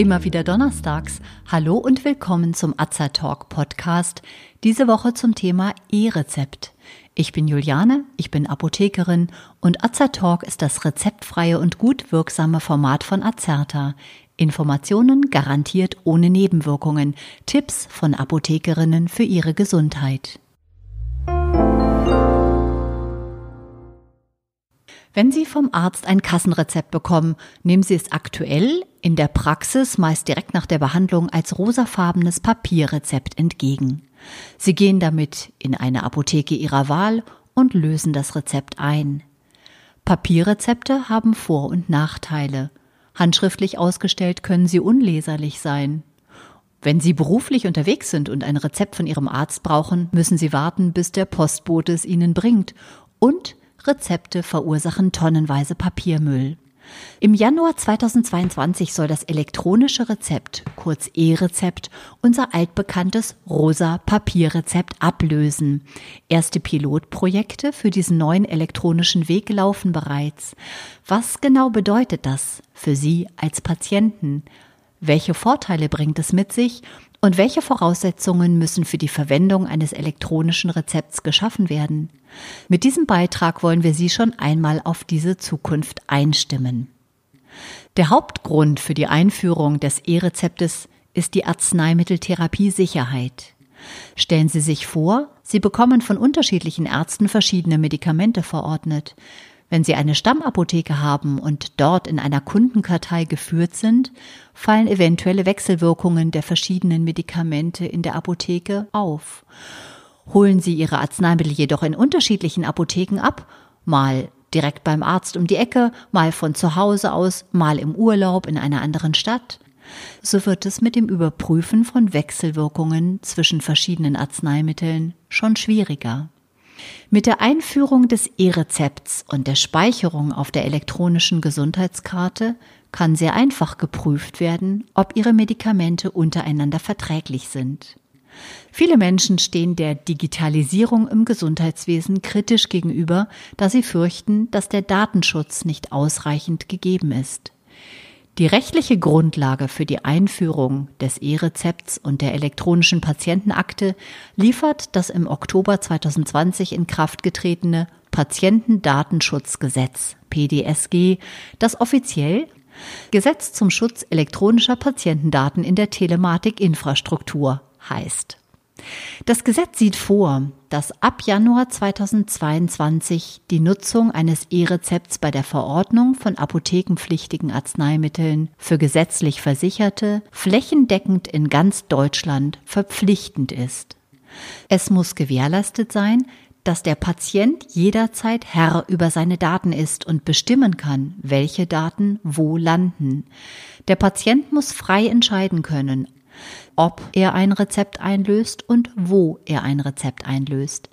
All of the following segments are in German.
Immer wieder donnerstags. Hallo und willkommen zum Azza Talk Podcast. Diese Woche zum Thema E-Rezept. Ich bin Juliane, ich bin Apothekerin und Azza Talk ist das rezeptfreie und gut wirksame Format von Azerta. Informationen garantiert ohne Nebenwirkungen. Tipps von Apothekerinnen für ihre Gesundheit. Wenn Sie vom Arzt ein Kassenrezept bekommen, nehmen Sie es aktuell in der Praxis meist direkt nach der Behandlung als rosafarbenes Papierrezept entgegen. Sie gehen damit in eine Apotheke Ihrer Wahl und lösen das Rezept ein. Papierrezepte haben Vor- und Nachteile. Handschriftlich ausgestellt können sie unleserlich sein. Wenn Sie beruflich unterwegs sind und ein Rezept von Ihrem Arzt brauchen, müssen Sie warten, bis der Postbote es Ihnen bringt. Und Rezepte verursachen tonnenweise Papiermüll. Im Januar 2022 soll das elektronische Rezept, kurz E-Rezept, unser altbekanntes rosa Papierrezept ablösen. Erste Pilotprojekte für diesen neuen elektronischen Weg laufen bereits. Was genau bedeutet das für Sie als Patienten? Welche Vorteile bringt es mit sich und welche Voraussetzungen müssen für die Verwendung eines elektronischen Rezepts geschaffen werden? Mit diesem Beitrag wollen wir Sie schon einmal auf diese Zukunft einstimmen. Der Hauptgrund für die Einführung des E-Rezeptes ist die Arzneimitteltherapie-Sicherheit. Stellen Sie sich vor, Sie bekommen von unterschiedlichen Ärzten verschiedene Medikamente verordnet. Wenn Sie eine Stammapotheke haben und dort in einer Kundenkartei geführt sind, fallen eventuelle Wechselwirkungen der verschiedenen Medikamente in der Apotheke auf. Holen Sie Ihre Arzneimittel jedoch in unterschiedlichen Apotheken ab, mal direkt beim Arzt um die Ecke, mal von zu Hause aus, mal im Urlaub in einer anderen Stadt, so wird es mit dem Überprüfen von Wechselwirkungen zwischen verschiedenen Arzneimitteln schon schwieriger. Mit der Einführung des E-Rezepts und der Speicherung auf der elektronischen Gesundheitskarte kann sehr einfach geprüft werden, ob Ihre Medikamente untereinander verträglich sind. Viele Menschen stehen der Digitalisierung im Gesundheitswesen kritisch gegenüber, da sie fürchten, dass der Datenschutz nicht ausreichend gegeben ist. Die rechtliche Grundlage für die Einführung des E-Rezepts und der elektronischen Patientenakte liefert das im Oktober 2020 in Kraft getretene Patientendatenschutzgesetz PDSG, das offiziell Gesetz zum Schutz elektronischer Patientendaten in der Telematikinfrastruktur heißt. Das Gesetz sieht vor, dass ab Januar 2022 die Nutzung eines E-Rezepts bei der Verordnung von apothekenpflichtigen Arzneimitteln für gesetzlich Versicherte flächendeckend in ganz Deutschland verpflichtend ist. Es muss gewährleistet sein, dass der Patient jederzeit Herr über seine Daten ist und bestimmen kann, welche Daten wo landen. Der Patient muss frei entscheiden können, ob er ein Rezept einlöst und wo er ein Rezept einlöst.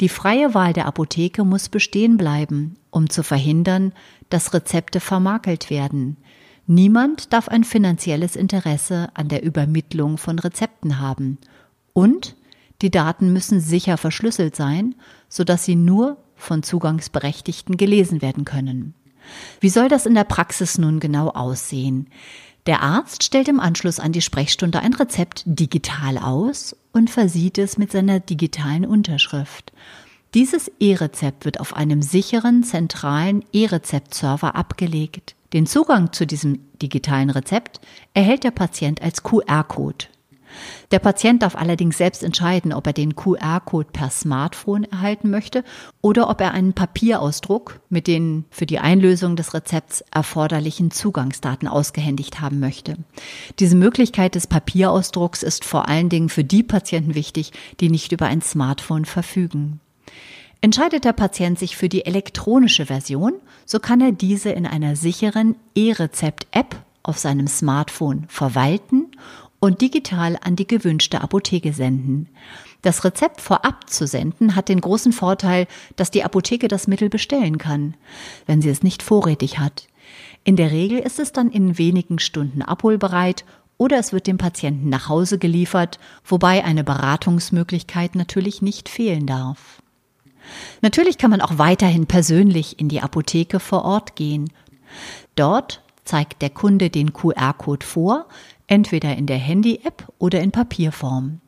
Die freie Wahl der Apotheke muss bestehen bleiben, um zu verhindern, dass Rezepte vermakelt werden. Niemand darf ein finanzielles Interesse an der Übermittlung von Rezepten haben. Und die Daten müssen sicher verschlüsselt sein, sodass sie nur von Zugangsberechtigten gelesen werden können. Wie soll das in der Praxis nun genau aussehen? Der Arzt stellt im Anschluss an die Sprechstunde ein Rezept digital aus und versieht es mit seiner digitalen Unterschrift. Dieses E-Rezept wird auf einem sicheren zentralen E-Rezept-Server abgelegt. Den Zugang zu diesem digitalen Rezept erhält der Patient als QR-Code. Der Patient darf allerdings selbst entscheiden, ob er den QR-Code per Smartphone erhalten möchte oder ob er einen Papierausdruck mit den für die Einlösung des Rezepts erforderlichen Zugangsdaten ausgehändigt haben möchte. Diese Möglichkeit des Papierausdrucks ist vor allen Dingen für die Patienten wichtig, die nicht über ein Smartphone verfügen. Entscheidet der Patient sich für die elektronische Version, so kann er diese in einer sicheren E-Rezept-App auf seinem Smartphone verwalten und digital an die gewünschte Apotheke senden. Das Rezept vorab zu senden hat den großen Vorteil, dass die Apotheke das Mittel bestellen kann, wenn sie es nicht vorrätig hat. In der Regel ist es dann in wenigen Stunden abholbereit oder es wird dem Patienten nach Hause geliefert, wobei eine Beratungsmöglichkeit natürlich nicht fehlen darf. Natürlich kann man auch weiterhin persönlich in die Apotheke vor Ort gehen. Dort zeigt der Kunde den QR-Code vor, entweder in der Handy-App oder in Papierform.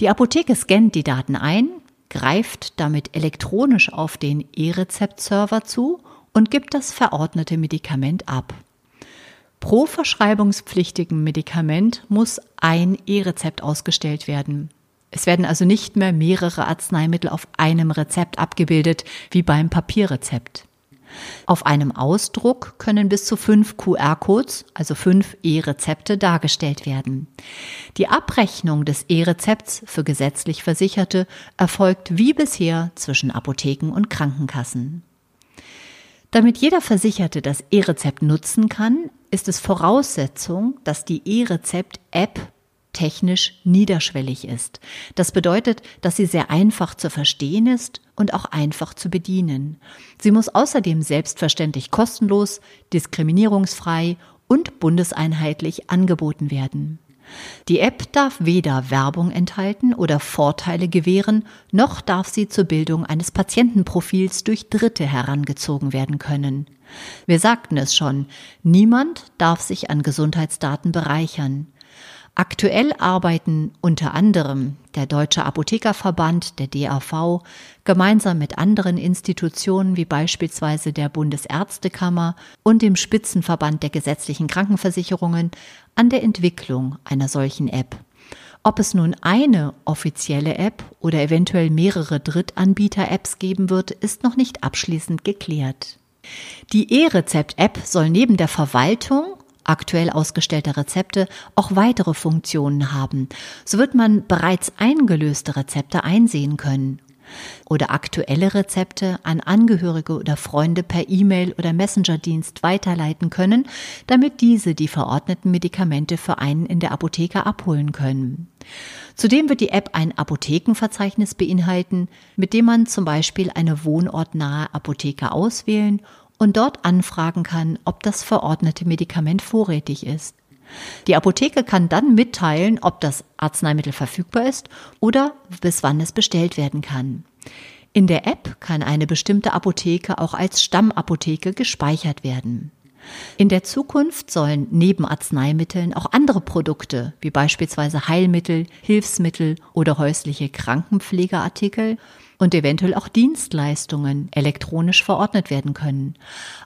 Die Apotheke scannt die Daten ein, greift damit elektronisch auf den E-Rezept-Server zu und gibt das verordnete Medikament ab. Pro verschreibungspflichtigen Medikament muss ein E-Rezept ausgestellt werden. Es werden also nicht mehr mehrere Arzneimittel auf einem Rezept abgebildet, wie beim Papierrezept. Auf einem Ausdruck können bis zu fünf QR-Codes, also fünf E-Rezepte, dargestellt werden. Die Abrechnung des E-Rezepts für gesetzlich Versicherte erfolgt wie bisher zwischen Apotheken und Krankenkassen. Damit jeder Versicherte das E-Rezept nutzen kann, ist es Voraussetzung, dass die E-Rezept-App technisch niederschwellig ist. Das bedeutet, dass sie sehr einfach zu verstehen ist und auch einfach zu bedienen. Sie muss außerdem selbstverständlich kostenlos, diskriminierungsfrei und bundeseinheitlich angeboten werden. Die App darf weder Werbung enthalten oder Vorteile gewähren, noch darf sie zur Bildung eines Patientenprofils durch Dritte herangezogen werden können. Wir sagten es schon, niemand darf sich an Gesundheitsdaten bereichern. Aktuell arbeiten unter anderem der Deutsche Apothekerverband, der DAV, gemeinsam mit anderen Institutionen wie beispielsweise der Bundesärztekammer und dem Spitzenverband der gesetzlichen Krankenversicherungen an der Entwicklung einer solchen App. Ob es nun eine offizielle App oder eventuell mehrere Drittanbieter-Apps geben wird, ist noch nicht abschließend geklärt. Die E-Rezept-App soll neben der Verwaltung aktuell ausgestellter Rezepte auch weitere Funktionen haben. So wird man bereits eingelöste Rezepte einsehen können oder aktuelle Rezepte an Angehörige oder Freunde per E-Mail oder Messenger-Dienst weiterleiten können, damit diese die verordneten Medikamente für einen in der Apotheke abholen können. Zudem wird die App ein Apothekenverzeichnis beinhalten, mit dem man zum Beispiel eine wohnortnahe Apotheke auswählen und dort anfragen kann, ob das verordnete Medikament vorrätig ist. Die Apotheke kann dann mitteilen, ob das Arzneimittel verfügbar ist oder bis wann es bestellt werden kann. In der App kann eine bestimmte Apotheke auch als Stammapotheke gespeichert werden. In der Zukunft sollen neben Arzneimitteln auch andere Produkte, wie beispielsweise Heilmittel, Hilfsmittel oder häusliche Krankenpflegeartikel und eventuell auch Dienstleistungen elektronisch verordnet werden können.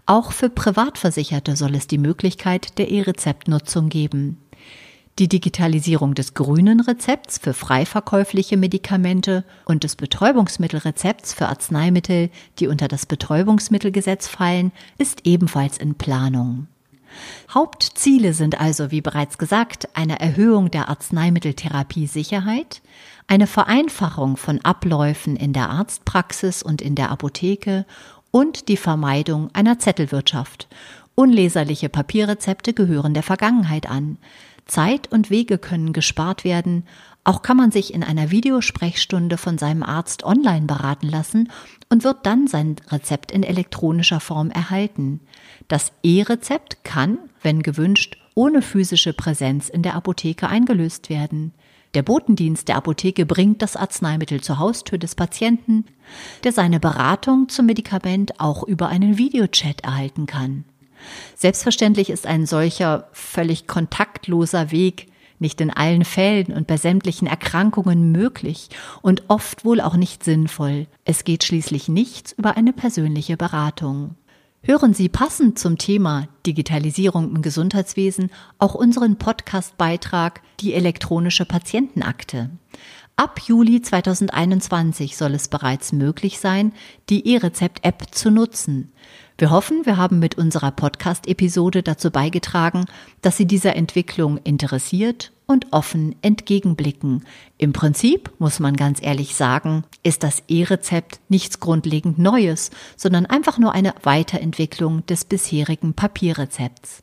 Auch für Privatversicherte soll es die Möglichkeit der E-Rezeptnutzung geben. Die Digitalisierung des grünen Rezepts für freiverkäufliche Medikamente und des Betäubungsmittelrezepts für Arzneimittel, die unter das Betäubungsmittelgesetz fallen, ist ebenfalls in Planung. Hauptziele sind also, wie bereits gesagt, eine Erhöhung der Arzneimitteltherapie-Sicherheit, eine Vereinfachung von Abläufen in der Arztpraxis und in der Apotheke und die Vermeidung einer Zettelwirtschaft. Unleserliche Papierrezepte gehören der Vergangenheit an. Zeit und Wege können gespart werden. Auch kann man sich in einer Videosprechstunde von seinem Arzt online beraten lassen und wird dann sein Rezept in elektronischer Form erhalten. Das E-Rezept kann, wenn gewünscht, ohne physische Präsenz in der Apotheke eingelöst werden. Der Botendienst der Apotheke bringt das Arzneimittel zur Haustür des Patienten, der seine Beratung zum Medikament auch über einen Videochat erhalten kann. Selbstverständlich ist ein solcher völlig kontaktloser Weg nicht in allen Fällen und bei sämtlichen Erkrankungen möglich und oft wohl auch nicht sinnvoll. Es geht schließlich nichts über eine persönliche Beratung. Hören Sie passend zum Thema Digitalisierung im Gesundheitswesen auch unseren Podcast-Beitrag Die elektronische Patientenakte. Ab Juli 2021 soll es bereits möglich sein, die E-Rezept-App zu nutzen. Wir hoffen, wir haben mit unserer Podcast-Episode dazu beigetragen, dass Sie dieser Entwicklung interessiert und offen entgegenblicken. Im Prinzip, muss man ganz ehrlich sagen, ist das E-Rezept nichts grundlegend Neues, sondern einfach nur eine Weiterentwicklung des bisherigen Papierrezepts.